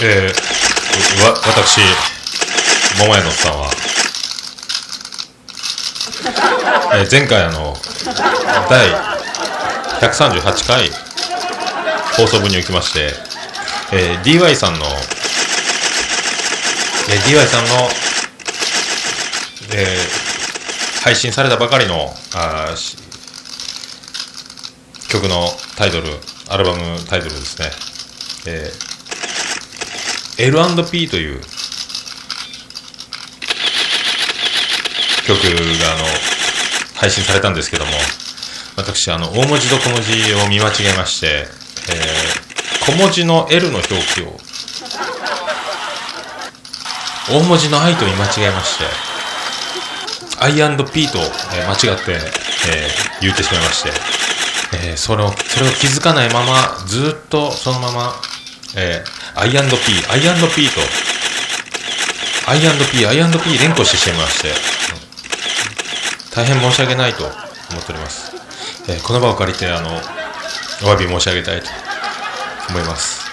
えー、わ、私、桃屋のさんは、えー、前回あの、第138回放送分におきまして、えー、DY さんの、えー、DY さんの、えー、配信されたばかりのあ曲のタイトル、アルバムタイトルですね、えー、L&P という曲があの配信されたんですけども私あの大文字と小文字を見間違えまして、えー、小文字の L の表記を大文字の I と見間違えまして I&P と、えー、間違って、えー、言ってしまいまして、えー、それをそれを気づかないままずっとそのまま、えー、I&P I&P と I&P I&P 連呼してしまいまして大変申し訳ないと思っております、えー、この場を借りてあのお詫び申し上げたいと思います。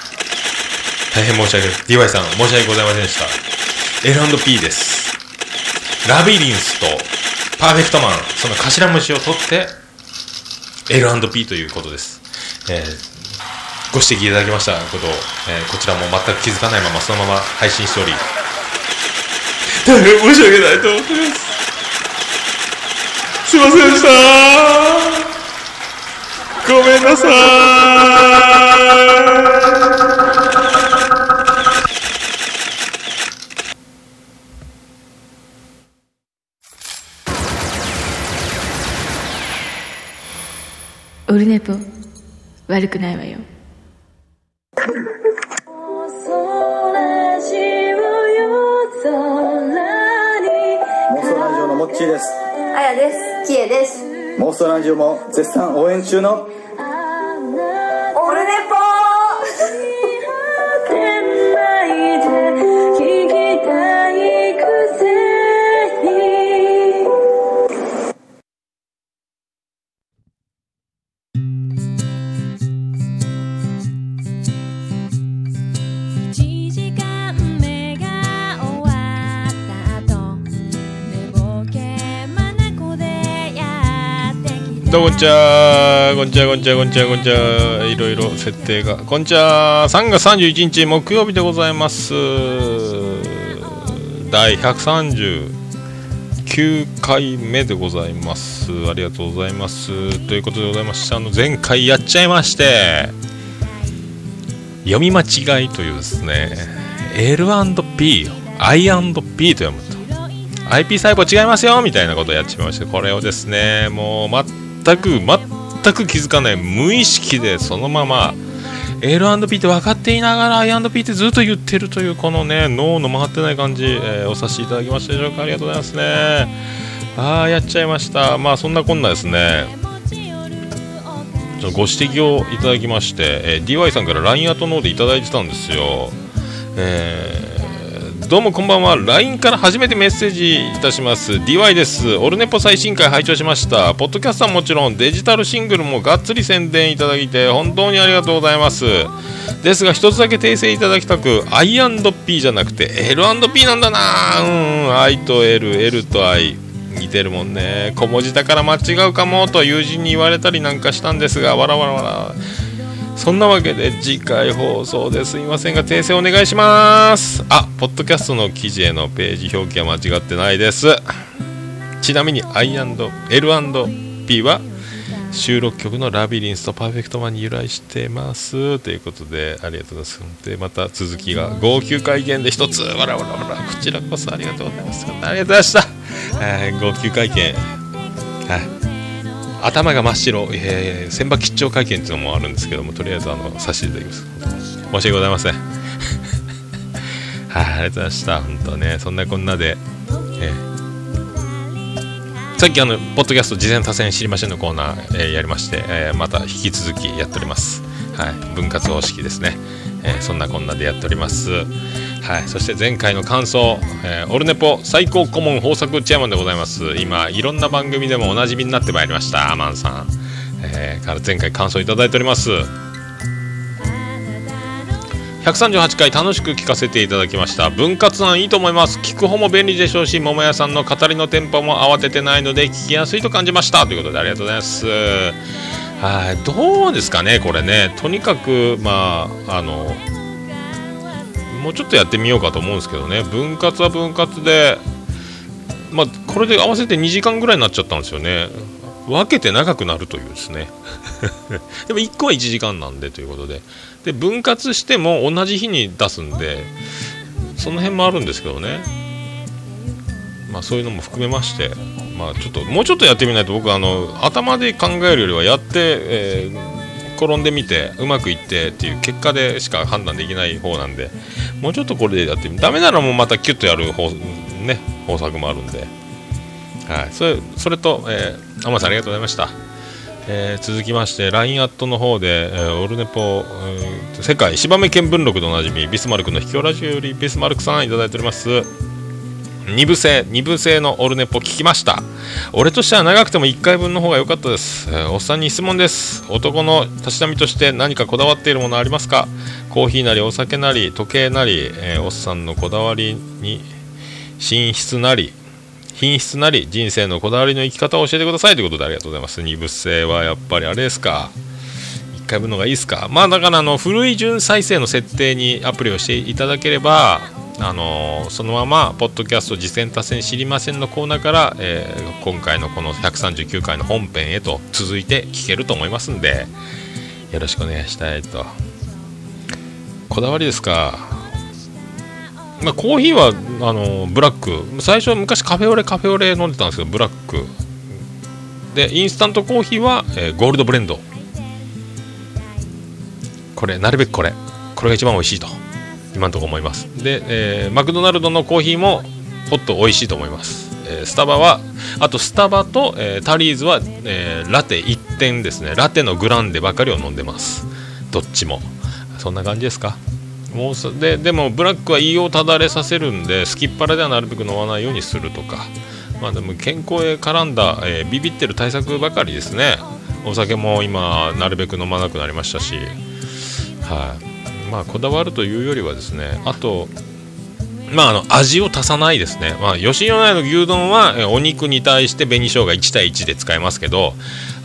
大変申し訳ない DY さん申し訳ございませんでした。L&P です。ラビリンスとパーフェクトマンその頭文字を取って L&P ということです、えー、ご指摘いただきましたことを、えー、こちらも全く気づかないままそのまま配信しており。大 変申し訳ないと思ってます。すいませんでした。ごめんなさい。オルネポ悪くないわよです。モーストラジオも絶賛応援中のんちはこんにちはこんにちはこんにちはこんにちはいろいろ設定がこんにちは3月31日木曜日でございます第139回目でございますありがとうございますということでございましてあの前回やっちゃいまして読み間違いというですね L&P I&P と読むと IP 細胞違いますよみたいなことをやっちまいましてこれをですねもう全く全く気づかない無意識でそのまま L&P って分かっていながら I&P ってずっと言ってるというこのね脳の回ってない感じ、えー、お察しいただきましたでしょうか。ありがとうございますね。ああやっちゃいました。まあそんなこんなですね。ご指摘をいただきまして、えー、DY さんから LINE アートノーでいただいてたんですよ。えーどうもこんばんは。LINE から初めてメッセージいたします。DY です。オルネポ最新回拝聴しました。ポッドキャストはもちろんデジタルシングルもがっつり宣伝いただいて本当にありがとうございます。ですが一つだけ訂正いただきたく I&P じゃなくて L&P なんだな。うん I と LL と I 似てるもんね。小文字だから間違うかもと友人に言われたりなんかしたんですがわらわらわら。そんなわけで次回放送ですいませんが訂正お願いします。あポッドキャストの記事へのページ表記は間違ってないです。ちなみに I&L&P は収録曲のラビリンスとパーフェクトマンに由来してます。ということでありがとうございます。でまた続きが号泣会見で一つ。わらわらわらこちらこそありがとうございます。ありがとうございました、えー、号泣会見。はい。頭が真っ白、えー、千葉吉兆会見っていうのもあるんですけどもとりあえずあのさせていただきます。申し訳ございません。はい、ありがとうございました。本当ねそんなこんなで、えー、さっきあのポッドキャスト事前多戦知りませんのコーナー、えー、やりまして、えー、また引き続きやっております。はい分割方式ですね、えー、そんなこんなでやっております。はい、そして前回の感想、えー、オルネポ最高顧問豊作チェアマンでございます。今いろんな番組でもおなじみになってまいりましたアマンさん、えー、から前回感想いただいております。138回楽しく聞かせていただきました。分割案いいと思います。聞く方も便利でしょうし桃屋さんの語りのテンポも慌ててないので聞きやすいと感じました。ということでありがとうございます。はい。どうですかねこれね。とにかくまああのもうちょっとやってみようかと思うんですけどね。分割は分割でまあこれで合わせて2時間ぐらいになっちゃったんですよね。分けて長くなるというですね。でも1個は1時間なんでということで。で分割しても同じ日に出すんでその辺もあるんですけどね。まあそういうのも含めましてまあちょっともうちょっとやってみないと僕あの頭で考えるよりはやって、えー、転んでみてうまくいってっていう結果でしか判断できない方なんでもうちょっとこれでやってみダメならもうまたキュッとやる方,、ね、方策もあるんで。はい、それそれと、えー、天さんありがとうございました。えー、続きまして LINE アットの方で、えー、オルネポ、えー、世界芝目見聞録でおなじみビスマルクの秘境ラジオよりビスマルクさんいただいております2部制2部制のオルネポ聞きました。俺としては長くても1回分の方が良かったです、おっさんに質問です。男のたしなみとして何かこだわっているものありますか？コーヒーなりお酒なり時計なり、えー、おっさんのこだわりに寝室なり品質なり人生のこだわりの生き方を教えてください。ということでありがとうございます。二部制はやっぱりあれですか？1回分のがいいですか？まあだからあの古い順再生の設定にアプリをしていただければあのー、そのままポッドキャスト実践達成知りませんのコーナーから、えー、今回のこの139回の本編へと続いて聞けると思いますんでよろしくお願いしたいと。こだわりですか？まあ、コーヒーはあのブラック。最初は昔カフェオレカフェオレ飲んでたんですけどブラック。でインスタントコーヒーは、え、ゴールドブレンド。これなるべくこれ。これが一番美味しいと。今のところ思います。で、えー、マクドナルドのコーヒーもホット美味しいと思います、えー、スタバはあとスタバと、えタリーズは、えラテ1点ですね。ラテのグランデばかりを飲んでます。どっちも。そんな感じですか？もうででもブラックは胃をただれさせるんでスキッパラではなるべく飲まないようにするとか。まあでも健康へ絡んだ、えー、ビビってる対策ばかりですね。お酒も今なるべく飲まなくなりましたし。はい、まあこだわるというよりはですねあとまあ、あの味を足さないですね、まあ、吉野家の牛丼はお肉に対して紅生姜1対1で使えますけど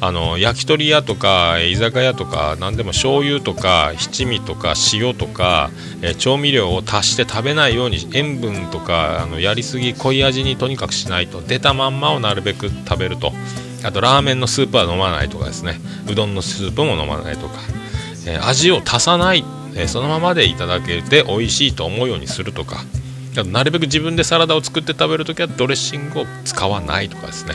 あの焼き鳥屋とか居酒屋とか何でも醤油とか七味とか塩とか、え調味料を足して食べないように塩分とかあのやりすぎ濃い味にとにかくしないと出たまんまをなるべく食べると。あとラーメンのスープは飲まないとかですね。うどんのスープも飲まないとか、え味を足さない、えそのままでいただけて美味しいと思うようにするとか。なるべく自分でサラダを作って食べるときはドレッシングを使わないとかですね、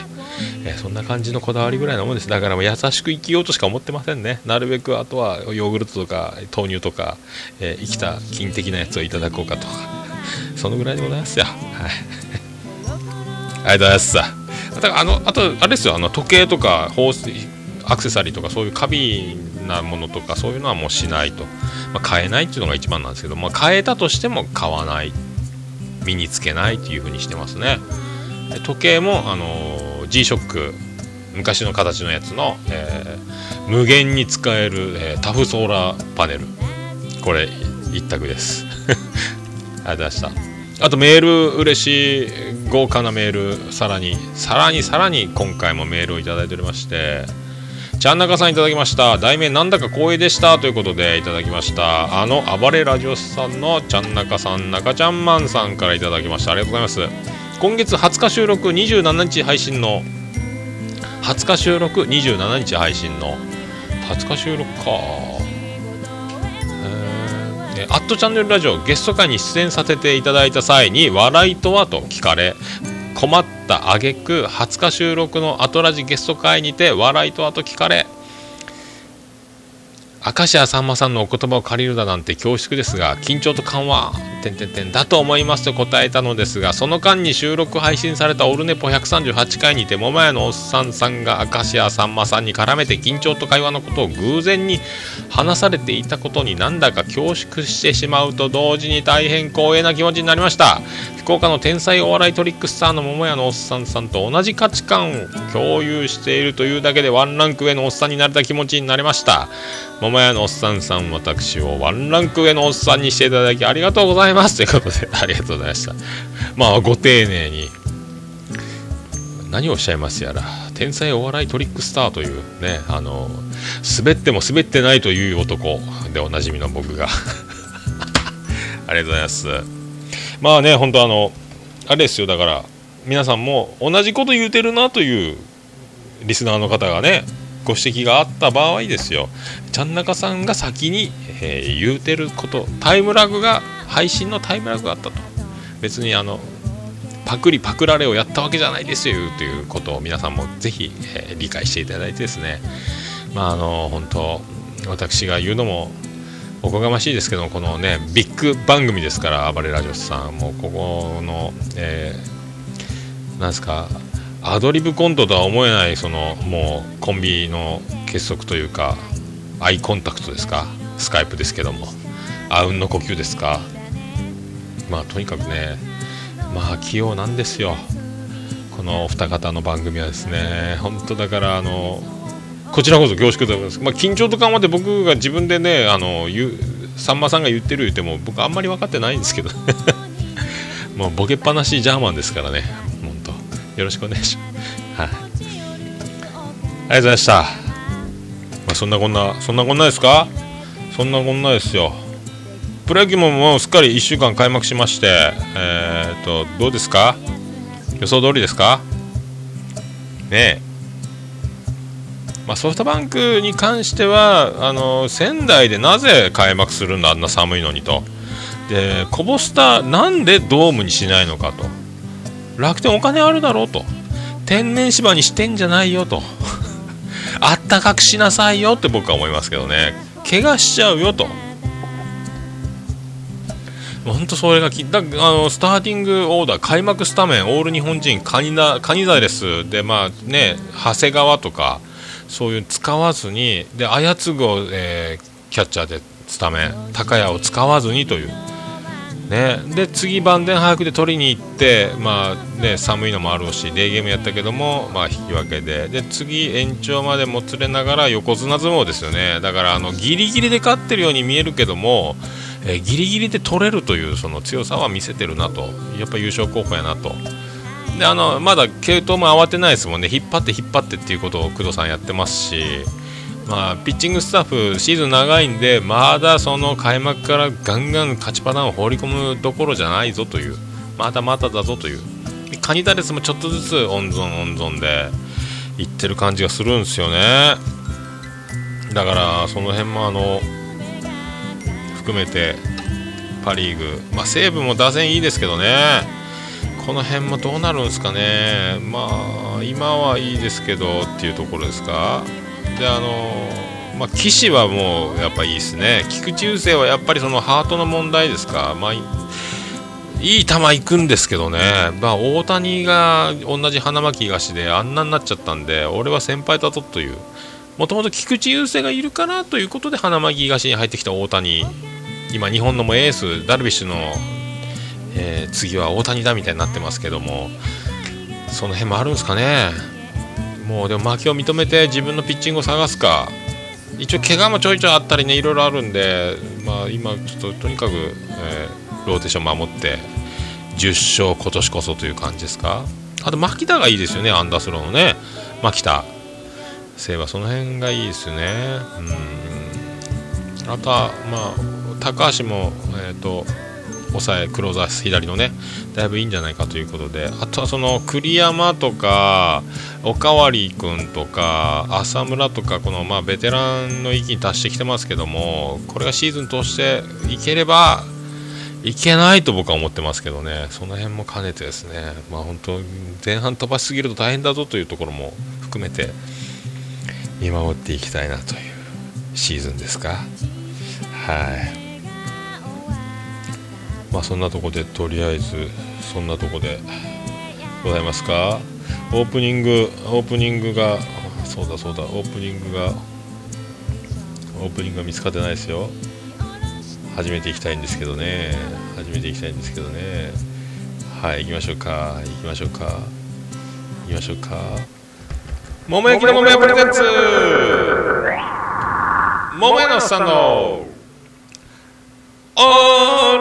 えー、そんな感じのこだわりぐらいのもんです。だからもう優しく生きようとしか思ってませんね。なるべくあとはヨーグルトとか豆乳とか、えー、生きた菌的なやつをいただこうかとか。そのぐらいでございますよ。はい。ありがとうございます。だからあのあとあれですよ。あの時計とか宝水アクセサリーとかそういう過敏なものとかそういうのはもうしないと、まあ、買えないっていうのが一番なんですけど、まあ、買えたとしても買わない身につけないっていう風にしてますね。時計も、あの、G-SHOCK 昔の形のやつの、えー、無限に使える、えー、タフソーラーパネル。これ一択です。ありがとうございました。あとメール嬉しい豪華なメールさらにさらにさらに今回もメールを頂いておりまして。ちゃんなかさんいただきました。題名なんだか光栄でしたということでいただきました。あの暴れラジオさんのちゃんなかさん中ちゃんマンさんからいただきました。ありがとうございます。今月20日収録27日配信の20日収録27日配信の20日収録か。えアットチャンネルラジオゲスト会に出演させていただいた際に笑いとはと聞かれ困った挙句20日収録のアトラジゲスト会にて笑いとあと聞かれ明石家さんまさんのお言葉を借りるだなんて恐縮ですが緊張と緩和。てんてんてんだと思いますと答えたのですがその間に収録配信された「オルネポ138回」にて桃屋のおっさんさんが明石家さんまさんに絡めて緊張と会話のことを偶然に話されていたことになんだか恐縮してしまうと同時に大変光栄な気持ちになりました。福岡の天才お笑いトリックスターの桃屋のおっさんさんと同じ価値観を共有しているというだけでワンランク上のおっさんになれた気持ちになりました。桃屋のおっさんさん私をワンランク上のおっさんにしていただきありがとうございます。ます。ということでありがとうございました。まあご丁寧に。何をおっしゃいますやら。天才お笑いトリックスターというねあの滑っても滑ってないという男でおなじみの僕が。ありがとうございます。まあね本当あのあれですよ。だから皆さんも同じこと言うてるなというリスナーの方がねご指摘があった場合ですよ。ちゃん中さんが先に、えー、言うてることタイムラグが配信のタイムラグがあったと。別にあのパクリパクられをやったわけじゃないですよということを皆さんもぜひ、えー、理解していただいてですね。まああの本当私が言うのもおこがましいですけどこのねビッグ番組ですから暴れラジオさんもうここの、えー、なんですかアドリブコントとは思えないそのもうコンビの結束というかアイコンタクトですか？スカイプですけども。あうんの呼吸ですか？まあとにかくねまあ器用なんですよ。このお二方の番組はですね本当だからあのこちらこそ恐縮でございます、まあ、緊張と緩和って僕が自分でねあの言うさんまさんが言ってる言っても僕あんまり分かってないんですけど。もうボケっぱなしジャーマンですからね。本当。よろしくお願いします。はい。ありがとうございました。そんなこんな、そんなこんなですか？そんなこんなですよ。プロ野球ももうすっかり1週間開幕しまして、えー、っと、どうですか？予想通りですか？ねえ。まあ、ソフトバンクに関してはあの仙台でなぜ開幕するんだあんな寒いのにと。でこぼしたなんでドームにしないのかと。楽天お金あるだろうと。天然芝にしてんじゃないよと。ったかくしなさいよって僕は思いますけどね。怪我しちゃうよと。本当それがきだあのスターティングオーダー開幕スタメンオール日本人カニダカニザレスでまあね長谷川とかそういう使わずにで綾継を、えー、キャッチャーでスタメン高谷を使わずにという。ね、で次、晩電早くで取りに行って、まあね、寒いのもあるしデーゲームやったけども、まあ、引き分けで。で次、延長までもつれながら横綱相撲ですよね。だからあのギリギリで勝ってるように見えるけども、えー、ギリギリで取れるというその強さは見せてるなと。やっぱ優勝候補やなと。であのまだ継投も慌てないですもんね。引っ張って引っ張ってっていうことを工藤さんやってますし。まあ、ピッチングスタッフシーズン長いんでまだその開幕からガンガン勝ちパターンを放り込むどころじゃないぞという。まだまだだぞという。カニダレスもちょっとずつ温存温存でいってる感じがするんですよね。だからその辺もあの含めてパ・リーグ、まあ、西武も打線いいですけどね。この辺もどうなるんですかね。まあ今はいいですけどっていうところですか。であのまあ、岸はもうやっぱいいですね、菊池雄星はやっぱりそのハートの問題ですか、まあ、いい球いくんですけどね、まあ、大谷が同じ花巻東であんなになっちゃったんで、俺は先輩だとという、もともと菊池雄星がいるからということで花巻東に入ってきた大谷、今、日本のもエース、ダルビッシュの、えー、次は大谷だみたいになってますけども、その辺もあるんですかね。もうでも負けを認めて自分のピッチングを探すか。一応怪我もちょいちょいあったりねいろいろあるんで、まあ、今ちょっととにかく、えー、ローテーション守って10勝今年こそという感じですか。あと牧田がいいですよねアンダースローのね。牧田。せはその辺がいいですね。うん。あとはまあ高橋もえっ、ー、と抑えクローザー左のねだいぶいいんじゃないかということで。あとはその栗山とかおかわり君とか浅村とかこのまあベテランの域に達してきてますけどもこれがシーズン通していければいけないと僕は思ってますけどね。その辺も兼ねてですね。まあ本当前半飛ばしすぎると大変だぞというところも含めて見守っていきたいなというシーズンですか。はい。まあそんなとこでとりあえずそんなとこでございますか？オープニングオープニングがそうだそうだオープニングがオープニングが見つかってないですよ。始めていきたいんですけどね。始めていきたいんですけどね。はい行きましょうか。行きましょうか。行きましょうか。桃焼きの桃屋プレゼンツ桃屋のさんのオー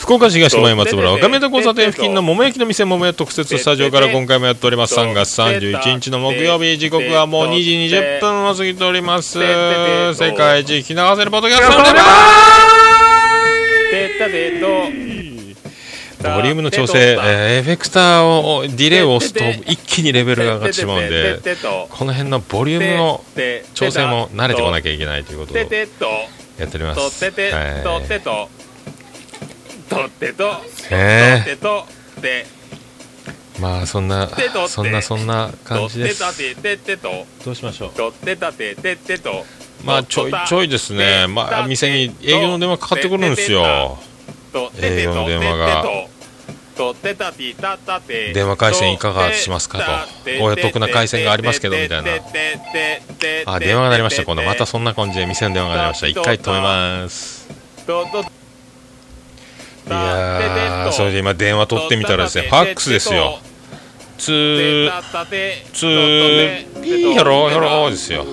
福岡市東前松村若宮田交差点付近の桃焼きの店桃屋特設スタジオから今回もやっております。3月31日の木曜日時刻はもう2時20分を過ぎております。世界一聞き流せるポッドキャストボリュームの調整、えーエフェクターをディレイを押すと一気にレベルが上がってしまうんでこの辺のボリュームの調整も慣れてこなきゃいけないということをててと。やっておりまと。すはいとてととてとえとてとて。まあそんなそんなそんな感じです。とてたてててと。どうしましょう？とてたてててと。まあちょいちょいですね。まあ店に営業の電話かかってくるんですよ。営業の電話が。電話回線いかがしますかと。おお得な回線がありますけどみたいな。あ電話が鳴りました。今度またそんな感じで店の電話が鳴りました。一回止めますいやーそれで今電話取ってみたらですねファックスですよ。ツーツーピーヒョロヒョロですよ。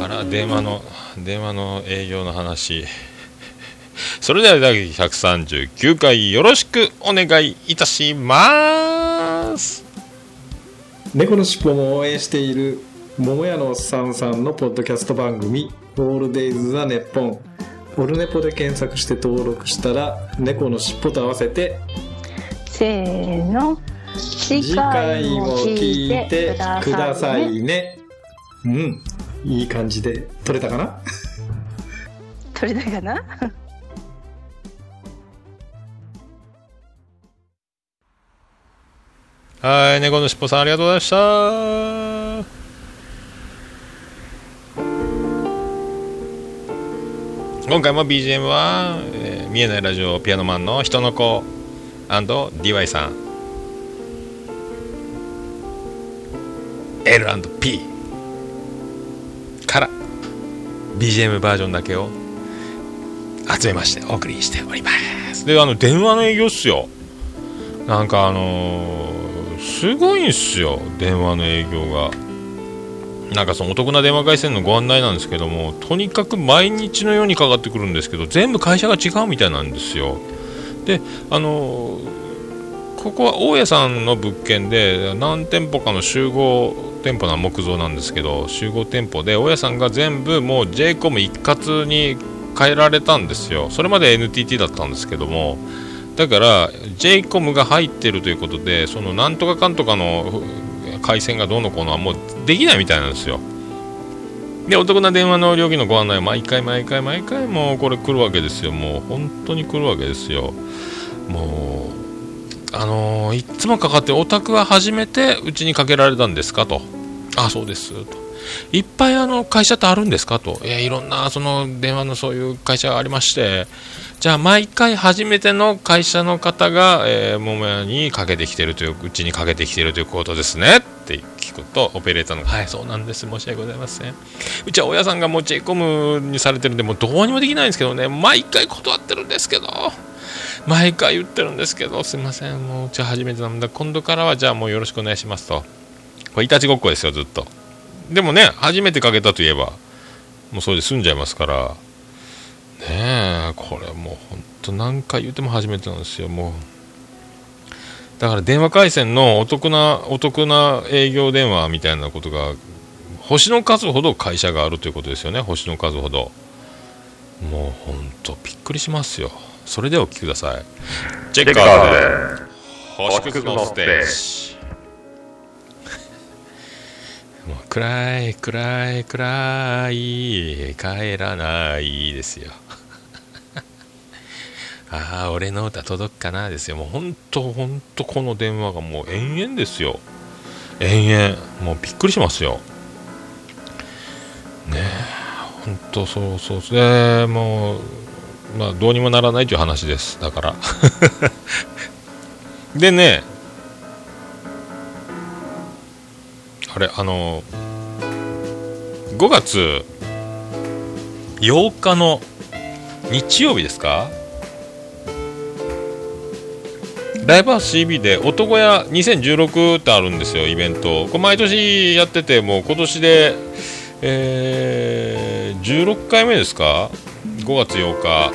あら電話の電話の営業の話。それでは第139回よろしくお願いいたします。猫のしっぽも応援している桃屋のおっさんさんのポッドキャスト番組「オールデイズ・ザ・ネッポン」オルネポで検索して登録したら猫のしっぽと合わせてせーの次次回も聞いてくださね。いね。うん。いい感じで撮れたかな？取れたかな？はい猫のしっぽさんありがとうございました今回も BGM は、えー見えないラジオピアノマンの人の子 &DY さん。L&P から BGM バージョンだけを集めましてお送りしております。であの電話の営業っすよ。なんかあのーすごいんすよ電話の営業が。なんかそのお得な電話回線のご案内なんですけどもとにかく毎日のようにかかってくるんですけど全部会社が違うみたいなんですよ。であのここは大家さんの物件で何店舗かの集合店舗な木造なんですけど集合店舗で大家さんが全部もう j コム一括に変えられたんですよ。それまで NTT だったんですけどもだから j イコムが入ってるということでそのなんとかかんとかの回線がどうのこうのはもうできないみたいなんですよ。でお得な電話の料金のご案内毎回毎回毎回もうこれ来るわけですよ。もう本当に来るわけですよ。もうあのーいつもかかってお宅は初めてうちにかけられたんですか？と。あそうです。と。いっぱいあの会社ってあるんですか？と。いやいろんなその電話のそういう会社がありまして。じゃあ毎回初めての会社の方が、えー、桃屋にかけてきてるといううちにかけてきてるということですね。とオペレーターのはいそうなんです。申し訳ございません。うちは親さんがもう j コムにされてるんでもうどうにもできないんですけどね。毎回断ってるんですけど。毎回言ってるんですけど。すいません。もううちは初めてなんで今度からはじゃあもうよろしくお願いしますと。これいたちごっこですよずっと。でもね初めてかけたといえばもうそれで済んじゃいますから。ねえこれもう本当何回言っても初めてなんですよ。もうだから電話回線のお得なお得な営業電話みたいなことが星の数ほど会社があるということですよね。星の数ほど。もう本当びっくりしますよ。それではお聞きください。チェッカーズ。で星屑のステージ。もう暗い暗い暗い。帰らないですよ。ああ俺の歌届くかなですよ。もう本当本当この電話がもう延々ですよ。延々。もうびっくりしますよ。ねえ本当そうそう。そうもうまあどうにもならないという話です。だから。でねあれあの5月8日の日曜日ですか？ライブハウス CB で男屋2016ってあるんですよイベント。これ毎年やっててもう今年でえー、16回目ですか？5月8日。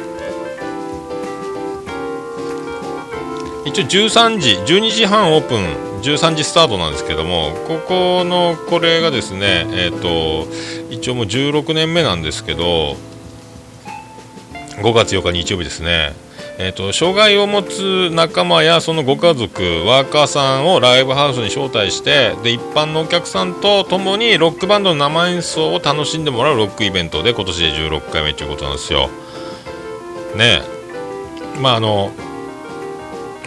一応13時12時半オープン。13時スタートなんですけどもここのこれがですねえっ、ー、と一応もう16年目なんですけど5月8日日曜日ですね。えーと、障害を持つ仲間やそのご家族ワーカーさんをライブハウスに招待してで一般のお客さんと共にロックバンドの生演奏を楽しんでもらうロックイベントで今年で16回目ということなんですよ。ねまああの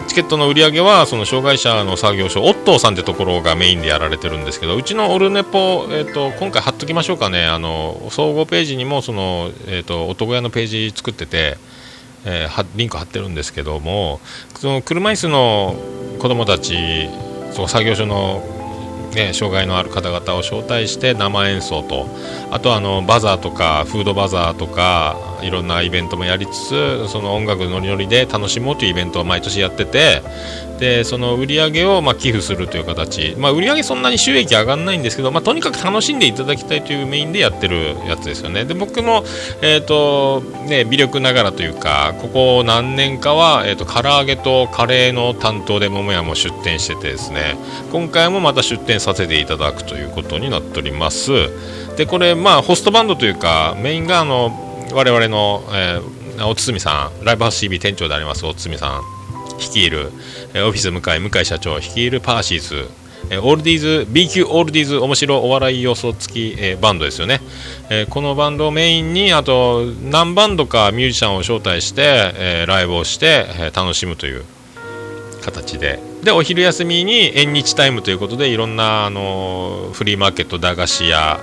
チケットの売り上げはその障害者の作業所オットーさんってところがメインでやられてるんですけどうちのオルネポ、えーと、今回貼っときましょうかねあの総合ページにもその、えーと、男屋のページ作ってて、えー、リンク貼ってるんですけどもその車椅子の子供たちその作業所のね、障害のある方々を招待して生演奏とあとあのバザーとかフードバザーとかいろんなイベントもやりつつその音楽ノリノリで楽しもうというイベントを毎年やっててでその売り上げをま寄付するという形、まあ、売り上げそんなに収益上がらないんですけど、まあ、とにかく楽しんでいただきたいというメインでやってるやつですよね。で僕も、えーとね、微力ながらというかここ何年かは、えーと、唐揚げとカレーの担当で桃屋も出店しててですね。今回もまた出店させていただくということになっております。でこれまあホストバンドというかメインがあの我々の、えー、お堤さんライブハウス CB 店長でありますお堤さん率いる、えオフィス向井向井社長率いるパーシーズえオールディーズ B 級オールディーズ面白お笑い要素付き、えバンドですよね、えこのバンドをメインにあと何バンドかミュージシャンを招待して、えライブをして、え楽しむという形で。でお昼休みに縁日タイムということでいろんなあのフリーマーケット駄菓子屋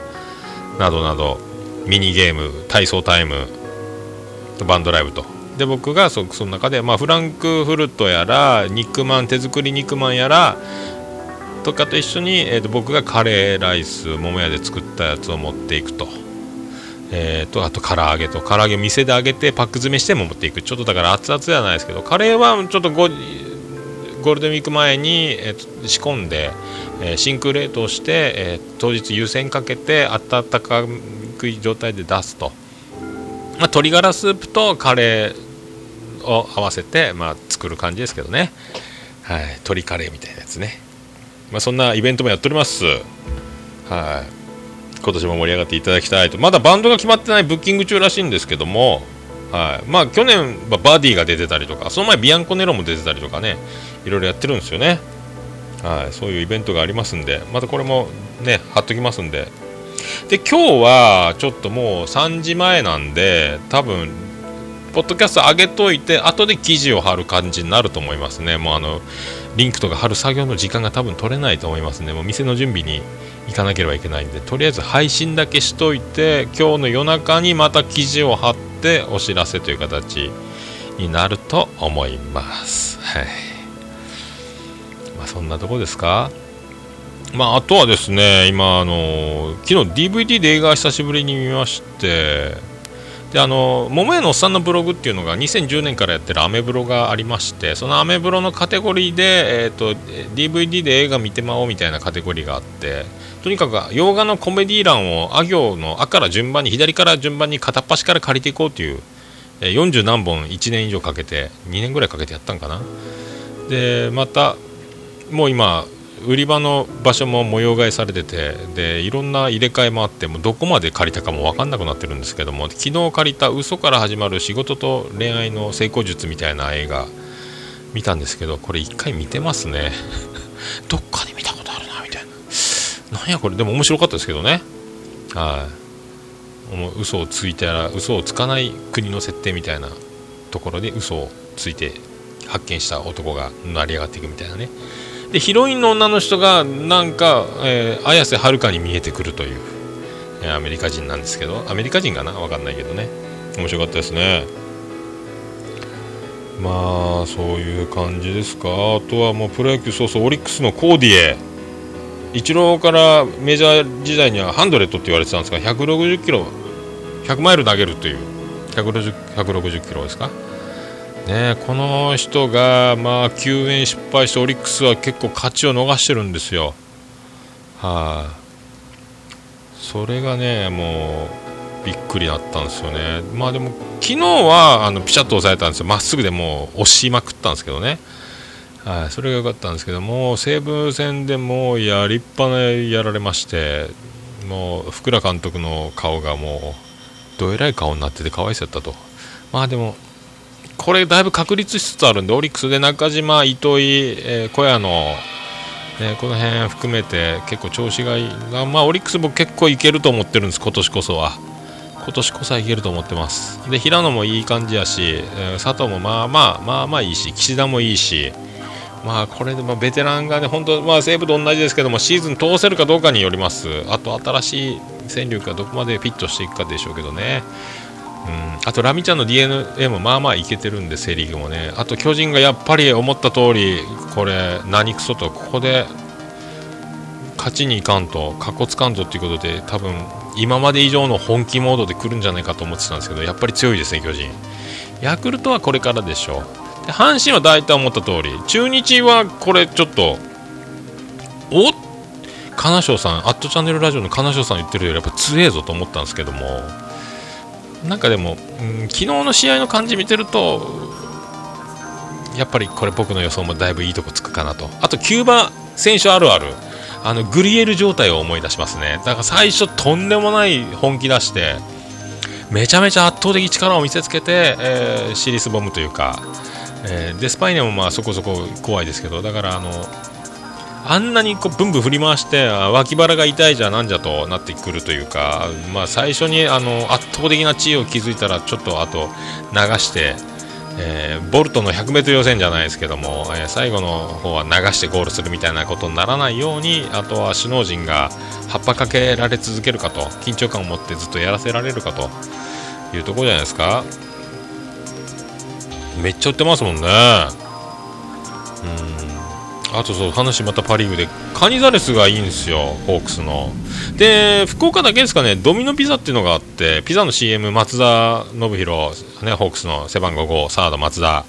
などなどミニゲーム体操タイムバンドライブと。で僕がそその中で、まあ、フランクフルトやら肉まん手作り肉まんやらとかと一緒に、えーと、僕がカレーライス桃屋で作ったやつを持っていくと,、えーと、あと唐揚げと。唐揚げ店で揚げてパック詰めしても持っていく。ちょっとだから熱々じゃないですけどカレーはちょっとゴゴールデンウィーク前に、えー、仕込んで、えー、真空冷凍して、えー、当日湯煎かけて温かくい状態で出すと。まあ、鶏ガラスープとカレーを合わせて、まあ、作る感じですけどね、はい、鶏カレーみたいなやつね、まあ、そんなイベントもやっております。はい。今年も盛り上がっていただきたいと。まだバンドが決まってないブッキング中らしいんですけども。はい。まあ、去年はバディが出てたりとかその前ビアンコネロも出てたりとかね。いろいろやってるんですよね。はいそういうイベントがありますんで。またこれもね貼っときますんで。で今日はちょっともう3時前なんで多分ポッドキャスト上げといて後で記事を貼る感じになると思いますね。もうあのリンクとか貼る作業の時間が多分取れないと思いますねもう店の準備に行かなければいけないんで。とりあえず配信だけしといて今日の夜中にまた記事を貼ってお知らせという形になると思います。はい。そんなとこですか？まあ、あとはですね、今、あの昨日 DVD で映画久しぶりに見まして、であの桃屋のおっさんのブログっていうのが2010年からやってるアメブロがありましてそのアメブロのカテゴリーで、えーと、DVD で映画見てまおうみたいなカテゴリーがあってとにかく洋画のコメディー欄をあ行の「あ」から順番に左から順番に片っ端から借りていこうという、えー、40何本1年以上かけて2年ぐらいかけてやったんかな。でまたもう今売り場の場所も模様替えされててでいろんな入れ替えもあってもどこまで借りたかも分かんなくなってるんですけども昨日借りた嘘から始まる仕事と恋愛の成功術みたいな映画見たんですけどこれ1回見てますね。どっかで見たことあるなみたいな。なんやこれでも面白かったですけどね。はい。嘘をついたら嘘をつかない国の設定みたいなところで嘘をついて発見した男が成り上がっていくみたいなね。でヒロインの女の人がなんか、えー、綾瀬はるかに見えてくるという、えー、アメリカ人なんですけどアメリカ人かな？わかんないけどね。面白かったですね。まあそういう感じですか。あとはもうプロ野球そうそうオリックスのコーディエ。イチローからメジャー時代にはハンドレットって言われてたんですが160キロ100マイル投げるという160 160キロですか？ね。この人がまあ救援失敗してオリックスは結構勝ちを逃してるんですよ。は、あ、それがねもうびっくりだったんですよね、まあでも昨日はあのピシャッと抑えたんですよ、まっすぐでもう押しまくったんですけどね、はい、それが良かったんですけども、西武戦でもうや立派なやられまして、もう福良監督の顔がもうどえらい顔になっててかわいそうやったと、まあでも、これだいぶ確立しつつあるんで、オリックスで中島、糸井、えー、小屋のね、この辺含めて結構調子がいい、まあ、オリックスも結構いけると思ってるんです、今年こそは。今年こそはいけると思ってます。で平野もいい感じやし、えー、佐藤もまあまあまあまあいいし岸田もいいしまあこれでまベテランがね本当まあ西武と同じですけどもシーズン通せるかどうかによります。あと新しい戦力がどこまでフィットしていくかでしょうけどね。うん、あとラミちゃんの d n a もまあまあいけてるんでセ・リーグもね。あと巨人がやっぱり思った通りこれ何くそとここで勝ちにいかんとかっこつかんぞということで多分今まで以上の本気モードで来るんじゃないかと思ってたんですけどやっぱり強いですね巨人。ヤクルトはこれからでしょ。うで阪神は大体思った通り中日はこれちょっとおっ金賞さんアットチャンネルラジオの金賞さん言ってるよりやっぱ強えぞと思ったんですけどもなんかでも、うん、昨日の試合の感じ見てるとやっぱりこれ僕の予想もだいぶいいとこつくかなと。あとキューバ選手あるある。あのグリエル状態を思い出しますね。だから最初とんでもない本気出してめちゃめちゃ圧倒的力を見せつけて、えー、シリスボムというか、えー、デスパイネもまあそこそこ怖いですけどだからあのあんなにこうブンブン振り回して脇腹が痛いじゃなんじゃとなってくるというか、まあ、最初にあの圧倒的な地位を築いたらちょっとあと流してえー、ボルトの 100m 予選じゃないですけども、えー、最後の方は流してゴールするみたいなことにならないようにあとは首脳陣が葉っぱかけられ続けるかと緊張感を持ってずっとやらせられるかというところじゃないですか。めっちゃ売ってますもんね。うん。あとそう話またパ・リーグでカニザレスがいいんですよ、ホークスの。で、福岡だけですかね、ドミノピザっていうのがあって、ピザの CM、松田信弘、ね、ホークスの背番号5、サード松田、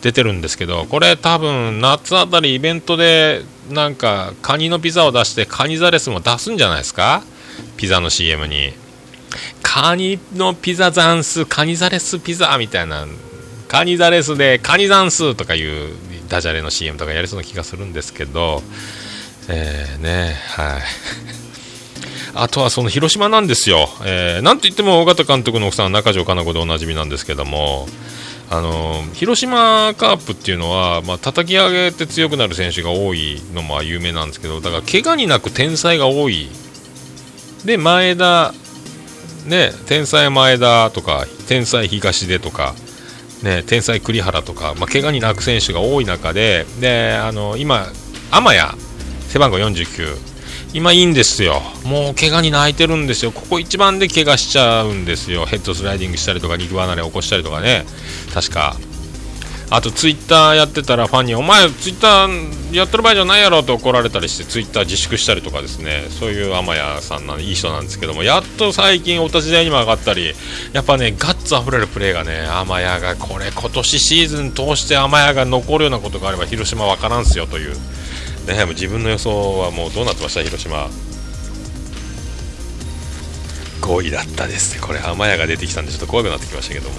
出てるんですけど、これ多分夏あたりイベントでなんかカニのピザを出してカニザレスも出すんじゃないですか？ピザの CM に。カニのピザザンス、カニザレスピザみたいな、カニザレスでカニザンスとかいうダジャレの CM とかやりそうな気がするんですけど、えー、ね、はい。あとはその広島なんですよ。えー、なんといっても尾形監督の奥さんは中条かな子でおなじみなんですけども、あの広島カープっていうのは、まあ叩き上げて強くなる選手が多いのも有名なんですけど、だから怪我になく天才が多い。で、前田、ね、天才前田とか、天才東出とか、ね、天才栗原とか、まあ、怪我に泣く選手が多い中で、であの今、天谷、背番号49、今いいんですよ、もう怪我に泣いてるんですよ、ここ一番で怪我しちゃうんですよ、ヘッドスライディングしたりとか、肉離れ起こしたりとかね、確か。あとツイッターやってたらファンにお前ツイッターやってる場合じゃないやろと怒られたりしてツイッター自粛したりとかですね。そういう天谷さんないい人なんですけども。やっと最近お立ち台にも上がったり。やっぱねガッツあふれるプレーがね天谷がこれ今年シーズン通して天谷が残るようなことがあれば広島分からんすよという。ねもう自分の予想はもうどうなってました？広島。5位だったです。これ天谷が出てきたんでちょっと怖くなってきましたけども。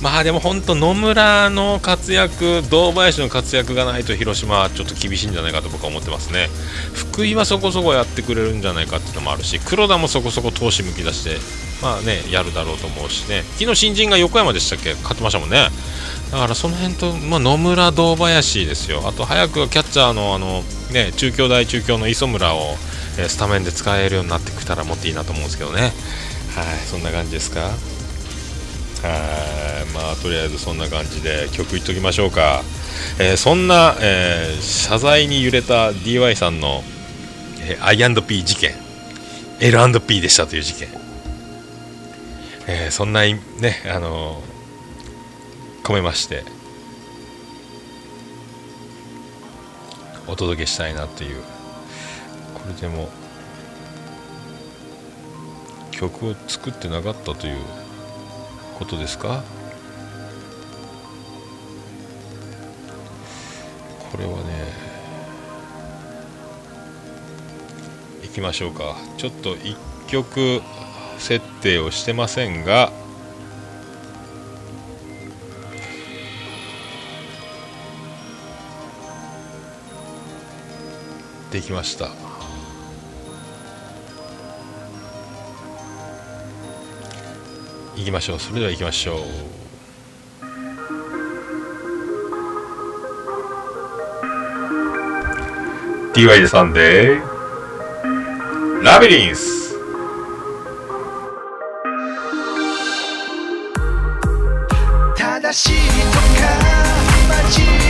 まあでも本当野村の活躍堂林の活躍がないと広島はちょっと厳しいんじゃないかと僕は思ってますね。福井はそこそこやってくれるんじゃないかっていうのもあるし黒田もそこそこ投資むき出してまあねやるだろうと思うしね。昨日新人が横山でしたっけ？勝ってましたもんね。だからその辺と、まあ、野村堂林ですよ。あと早くキャッチャーのあのね中京大中京の磯村をえスタメンで使えるようになってきたらもっといいなと思うんですけどね。はいそんな感じですか？はいまあとりあえずそんな感じで曲いっときましょうか、えーそんな、えー謝罪に揺れた DY さんの、えー I&P 事件 L&P でしたという事件、えーそんなねあの込めましてお届けしたいなというれでも曲を作ってなかったということですか？これはねいきましょうか。ちょっと1曲設定をしてませんができました。行きましょう。それでは行きましょう。DY でサンデーラビリンス。正しいとか間違い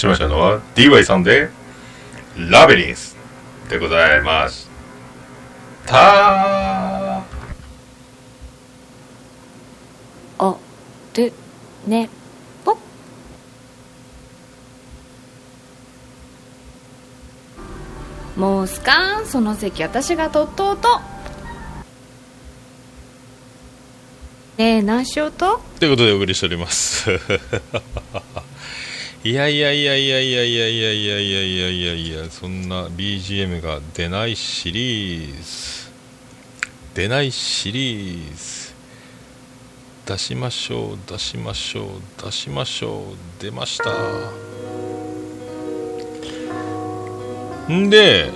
しましたのは DY さんでラビリンスでございますた。おるねぽもうすかんその席私がとっとうと。ねえ何しようと？ということでお送りしております いやいやいやいやいやいやいやいやいやいやいやいやそんな BGM が出ないシリーズ出ないシリーズ出しましょう出しましょう出しましょう出ましたんで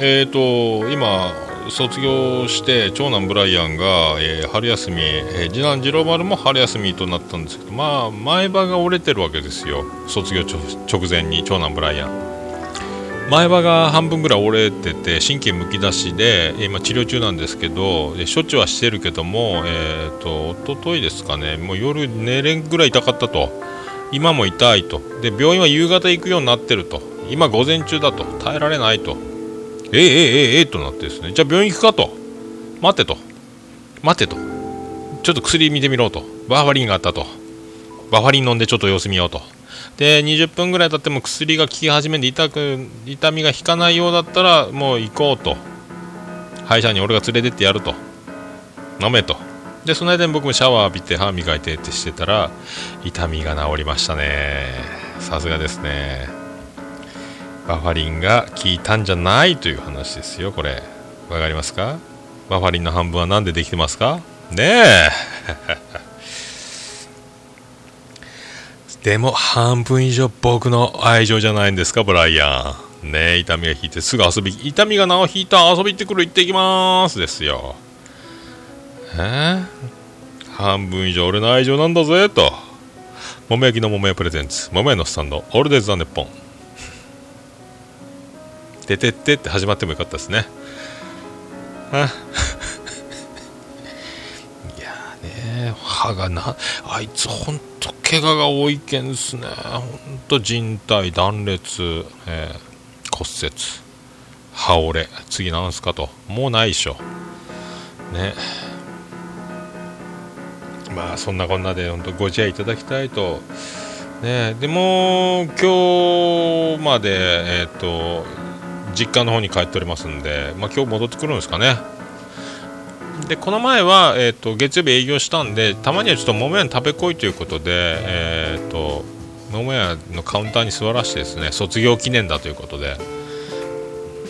えっ、と今卒業して長男ブライアンが、えー春休み、えー次男次郎丸も春休みとなったんですけどまあ前歯が折れてるわけですよ。卒業直前に長男ブライアン。前歯が半分ぐらい折れてて神経むき出しでえー今治療中なんですけど処置はしてるけどもえっ、と一昨日ですかね。もう夜寝れんぐらい痛かったと。今も痛いと。で病院は夕方行くようになってると。今午前中だと。耐えられないと。ええええええとなってですね。じゃあ病院行くかと。待てと。待てと。ちょっと薬見てみろと。バファリンがあったと。バファリン飲んでちょっと様子見ようと。で20分ぐらい経っても薬が効き始めて痛く痛みが引かないようだったらもう行こうと。歯医者に俺が連れてってやると。飲めと。でその間に僕もシャワー浴びて歯磨いてってしてたら痛みが治りましたね。さすがですね。バファリンが効いたんじゃないという話ですよこれ。わかりますか？バファリンの半分は何でできてますか？ねえ。でも半分以上僕の愛情じゃないんですかブライアン。ねえ痛みが引いてすぐ遊び痛みが治引いた遊び行ってくる行ってきますですよ。え？ー半分以上俺の愛情なんだぜと。桃焼きの桃屋プレゼンツ。桃屋のスタンド。オールデイズ・ザ・ネッポン。ててってって始まってもよかったですね。いやね歯がなあいつほんと怪我が多いけんすね。ほんと人体断裂、えー骨折。歯折れ。次なんすかと。もうないでしょ。ね。まあそんなこんなで本当ご自愛いただきたいと。ね。でも今日までえっ、と実家の方に帰っておりますんで、まあ、今日戻ってくるんですかね。でこの前は、えー、と月曜日営業したんでたまにはちょっと桃屋に食べ来いということで、えー、と桃屋のカウンターに座らせてですね卒業記念だということで,、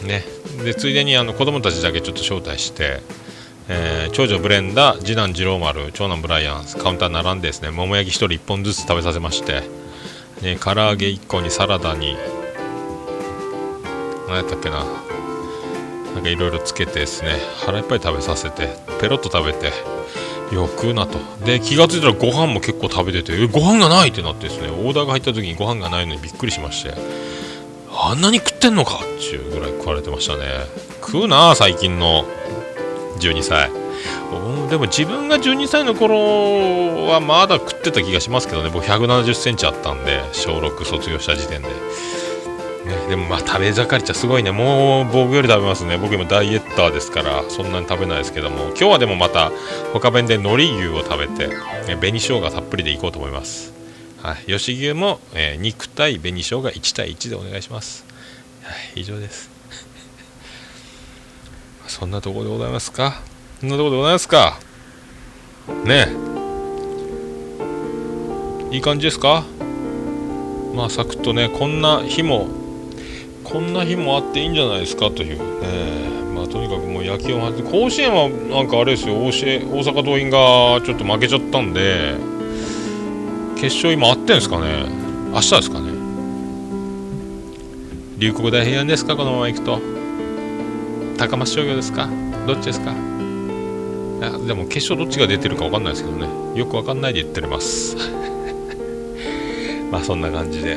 ね、でついでにあの子供たちだけちょっと招待して、えー長女ブレンダ次男次郎丸長男ブライアンカウンター並んでですね桃焼き1人1本ずつ食べさせまして、ね、唐揚げ1個にサラダに何やったっけな。なんかいろいろつけてですね。腹いっぱい食べさせてペロッと食べてよく食うなと。で気がついたらご飯も結構食べててご飯がないってなってですね。オーダーが入った時にご飯がないのにびっくりしまして。あんなに食ってんのかっていうぐらい食われてましたね。食うな最近の。12歳。でも自分が12歳の頃はまだ食ってた気がしますけどね。僕1 7 0センチあったんで小6卒業した時点で。ね、でもまあ食べ盛りちゃすごいね。もう僕より食べますね。僕今ダイエッターですからそんなに食べないですけども。今日はでもまた他弁で海苔牛を食べて、ね、紅生姜たっぷりでいこうと思います。はい。吉牛も、えー肉対紅生姜1対1でお願いします。はい。以上です。そんなところでございますか？そんなところでございますか？ね。えいい感じですか？まあサクッとねこんな日もこんな日もあっていいんじゃないですかという。ねまあとにかくもう野球を始め甲子園はなんかあれですよ。大大阪桐蔭がちょっと負けちゃったんで決勝今あってんですかね。明日ですかね。龍谷大平安ですか？このまま行くと。高松商業ですか？どっちですか？いやでも決勝どっちが出てるか分かんないですけどね。よく分かんないで言っております。まあそんな感じで。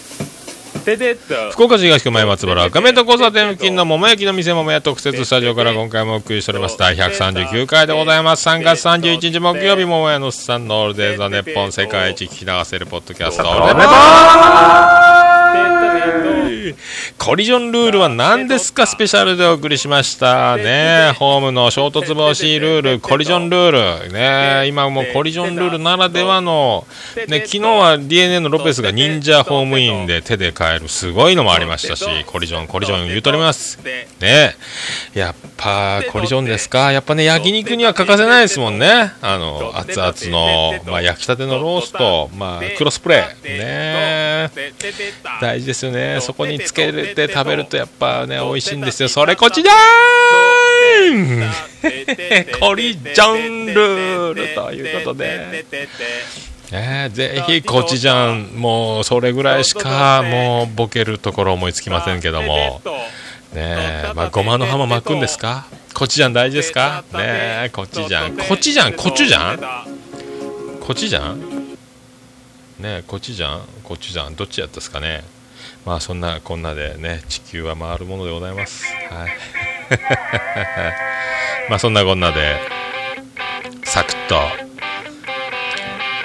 っ福岡市東区前松原。亀面と交差点付近の桃焼きの店桃屋特設スタジオから今回もお送りしております。第139回でございます。3月31日木曜日桃屋のすさんのオールデイザネッポン世界一聞き流せるポッドキャスト。オールデイザネッポンコリジョンルールは何ですか？スペシャルでお送りしました。ね。ホームの衝突防止ルール。コリジョンルール。ね。今もコリジョンルールならではの。ね昨日は d n a のロペスが忍者ホームインで手で変えるすごいのもありましたしコリジョンコリジョン言うとります。ね。やっぱコリジョンですか？やっぱね焼肉には欠かせないですもんね。あの熱々のまあ、焼きたてのローストまあクロスプレー。ね。大事ですよね。そこにつけて食べるとやっぱね美味しいんですよ。それこっちじゃーんコリジャンルールということで。えね、ぜひコチジャンもうそれぐらいしかもうボケるところ思いつきませんけども。ねまあ、ごまの葉も巻くんですか？コチジャン大事ですか？ねコチジャン。コチジャン？コチュジャン？コチジャン？ねコチジャン？コチュジャン？どっちやったっすかね？まあそんなこんなでね地球は回るものでございます。はい。まあそんなこんなでサクッと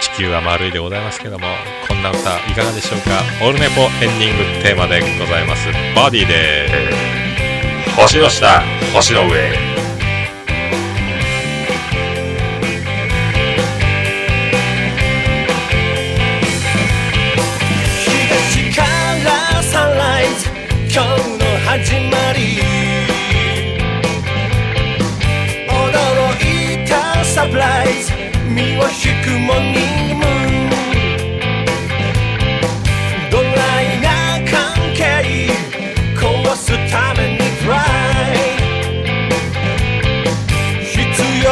地球は丸いでございますけどもこんな歌いかがでしょうか？オールネポエンディングテーマでございます。バディで星の下星の上。今日の驚いたサプライズ身を引くもにもドライな関係壊すためにプライ必要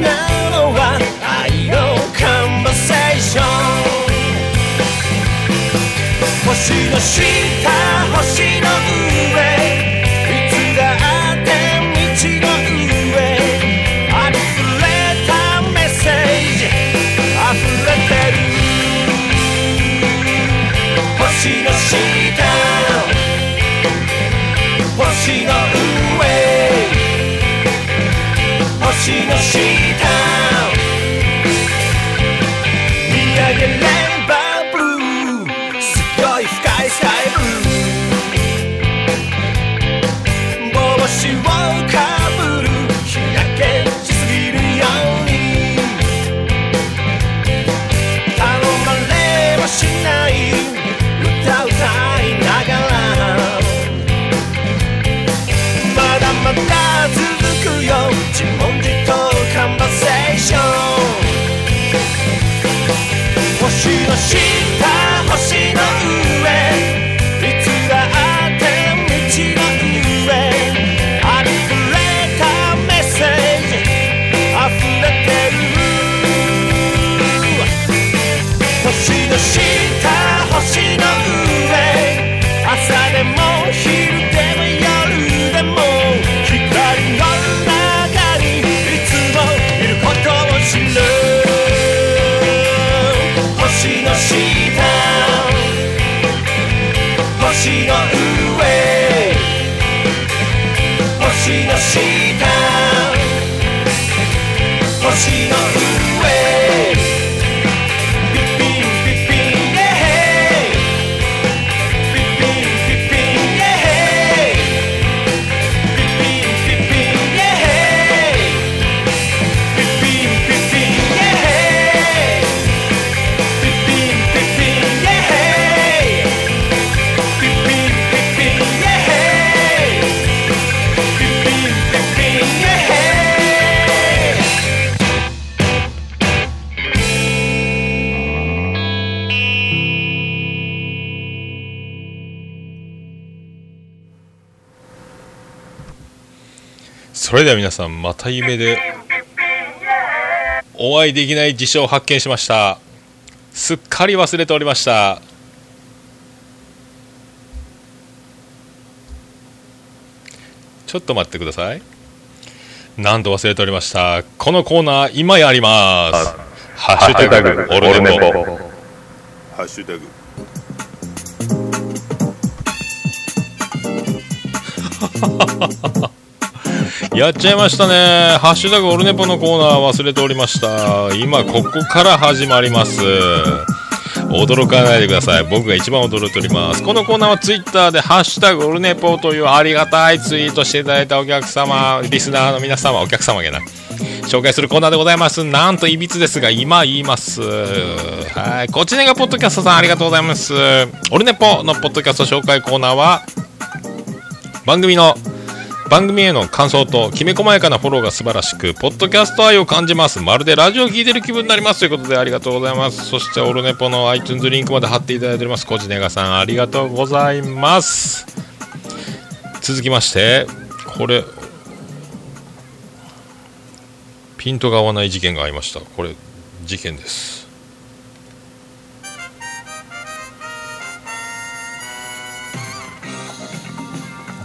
なのは愛のカンバセーション星の下星星の下見上げれ自問自答カンバセション星の下星の上いつだって道の上ありれたメッセージ溢れてる星の下星の上朝でも昼星のそれでは皆さんまた夢でお会いできない事象を発見しました。すっかり忘れておりました。ちょっと待ってください。なんと忘れておりました。このコーナー今やります。ハッシュタグオルネポ。ハッシュタグ やっちゃいましたね。ハッシュタグオルネポのコーナー忘れておりました。今ここから始まります。驚かないでください。僕が一番驚いております。このコーナーはツイッターでハッシュタグオルネポというありがたいツイートしていただいたお客様、リスナーの皆様、お客様げな。紹介するコーナーでございます。なんといびつですが、今言います。はい。こちらがポッドキャストさんありがとうございます。オルネポのポッドキャスト紹介コーナーは、番組の番組への感想ときめ細やかなフォローが素晴らしく、ポッドキャスト愛を感じます。まるでラジオを聴いてる気分になります。ということでありがとうございます。そして、オルネポの iTunes リンクまで貼っていただいております。コジネガさん、ありがとうございます。続きまして、これ、ピントが合わない事件がありました。これ、事件です。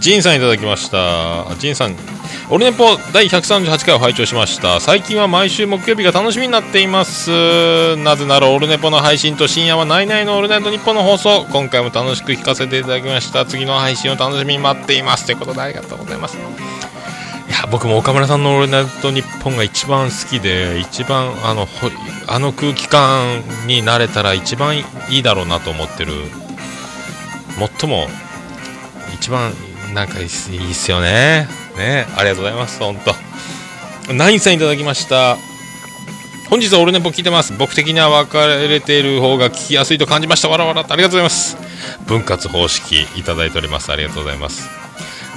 ジンさんいただきました。ジンさん、オルネポ第138回を拝聴しました。最近は毎週木曜日が楽しみになっています。なぜならオルネポの配信と深夜はナイナイのオールナイトニッポンの放送。今回も楽しく聞かせていただきました。次の配信を楽しみに待っています。ということでありがとうございます。いや、僕も岡村さんのオールナイトニッポンが一番好きで、一番あの、ほあの空気感になれたら一番いいだろうなと思ってる。最も一番なんかいいっすよね。ねありがとうございます。本当。ナインさんいただきました。本日はオルネポ聞いてます。僕的には分かれている方が聞きやすいと感じました。わらわらってありがとうございます。分割方式いただいております。ありがとうございます。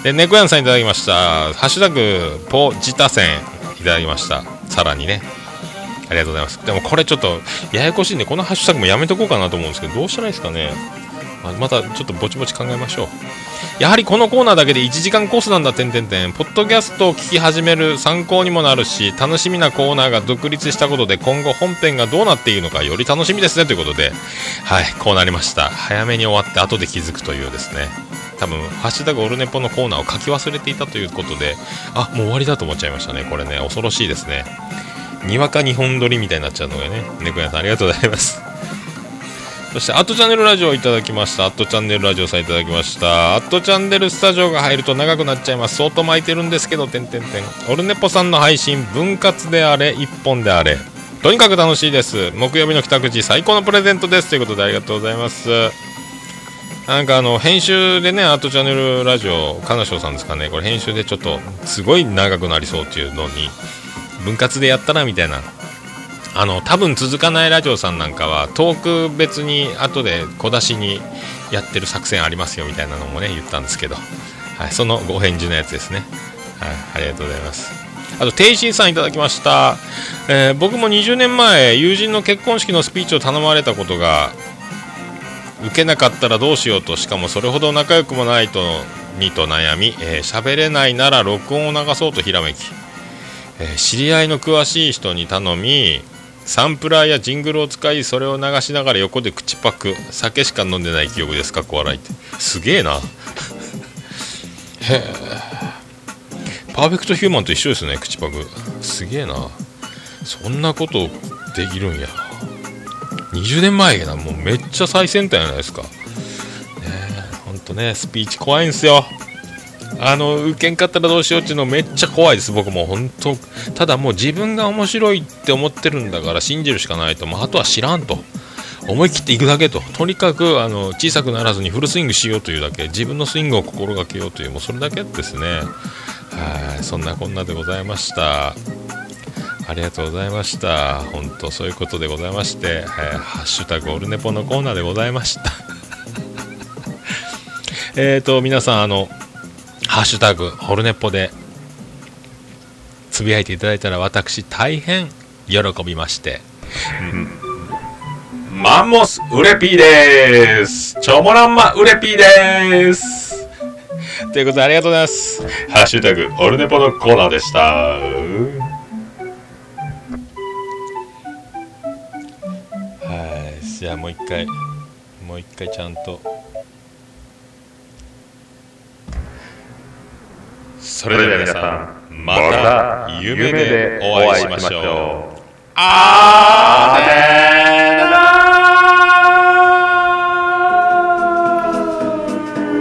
で、猫やんさんいただきました。ハッシュタグ、ポジタセンいただきました。さらにね。ありがとうございます。でもこれちょっとややこしいんで、このハッシュタグもやめとこうかなと思うんですけど、どうしたらいいですかね。またちょっとぼちぼち考えましょう。やはりこのコーナーだけで1時間コースなんだ、てんてんてん。ポッドキャストを聞き始める参考にもなるし、楽しみなコーナーが独立したことで、今後本編がどうなっているのか、より楽しみですね、ということで、はい、こうなりました。早めに終わって、後で気づくというですね。多分、ハッシュタグオルネポのコーナーを書き忘れていたということで、あ、もう終わりだと思っちゃいましたね。これね、恐ろしいですね。にわか日本撮りみたいになっちゃうのがね、猫屋さんありがとうございます。そして、アットチャンネルラジオをいただきました。アットチャンネルラジオさんいただきました。アットチャンネルスタジオが入ると長くなっちゃいます。相当巻いてるんですけど、てんてんてん。オルネポさんの配信、分割であれ、一本であれ。とにかく楽しいです。木曜日の帰宅時、最高のプレゼントです。ということでありがとうございます。なんかあの、編集でね、アットチャンネルラジオ、金賞さんですかね、これ編集でちょっと、すごい長くなりそうっていうのに、分割でやったらみたいなあの多分続かないラジオさんなんかはトーク別に後で小出しにやってる作戦ありますよみたいなのもね言ったんですけど、はい、そのご返事のやつですね、はい、ありがとうございます。あと定心さんいただきました、えー僕も20年前友人の結婚式のスピーチを頼まれたことが受けなかったらどうしようとしかもそれほど仲良くもないとにと悩み喋、えーれないなら録音を流そうとひらめき。えー知り合いの詳しい人に頼みサンプラーやジングルを使いそれを流しながら横で口パク酒しか飲んでない記憶ですか？っこ笑いって。すげえな。へえ。パーフェクトヒューマンと一緒ですね口パク。すげえな。そんなことできるんや。20年前やな。もうめっちゃ最先端じゃないですか。ねえほんとねスピーチ怖いんすよ。あの受けんかったらどうしようっていうのめっちゃ怖いです僕も。本当ただもう自分が面白いって思ってるんだから信じるしかないと。もうあとは知らんと。思い切っていくだけと。とにかくあの小さくならずにフルスイングしようというだけ。自分のスイングを心がけようというもうそれだけですね。はいそんなこんなでございました。ありがとうございました。本当そういうことでございまして、はいハッシュタグオルネポのコーナーでございました。えっと皆さんあのハッシュタグ、ホルネッポで、つぶやいていただいたら私大変喜びまして。マンモスウレピーですチョモランマウレピーですということでありがとうございます。ハッシュタグ、オルネポのコーナーでした。はい、じゃあもう一回、もう一回ちゃんと。それでは皆さんまた夢でお会いしましょうあ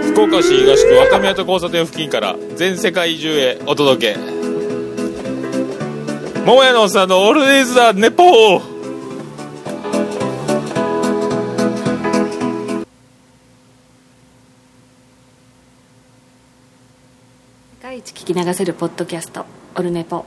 ー福岡市東区若宮と交差点付近から全世界中へお届け。桃屋のおっさんのオールディーズ・ザ・ネポー。聴聞き流せるポッドキャスト「オルネポ」。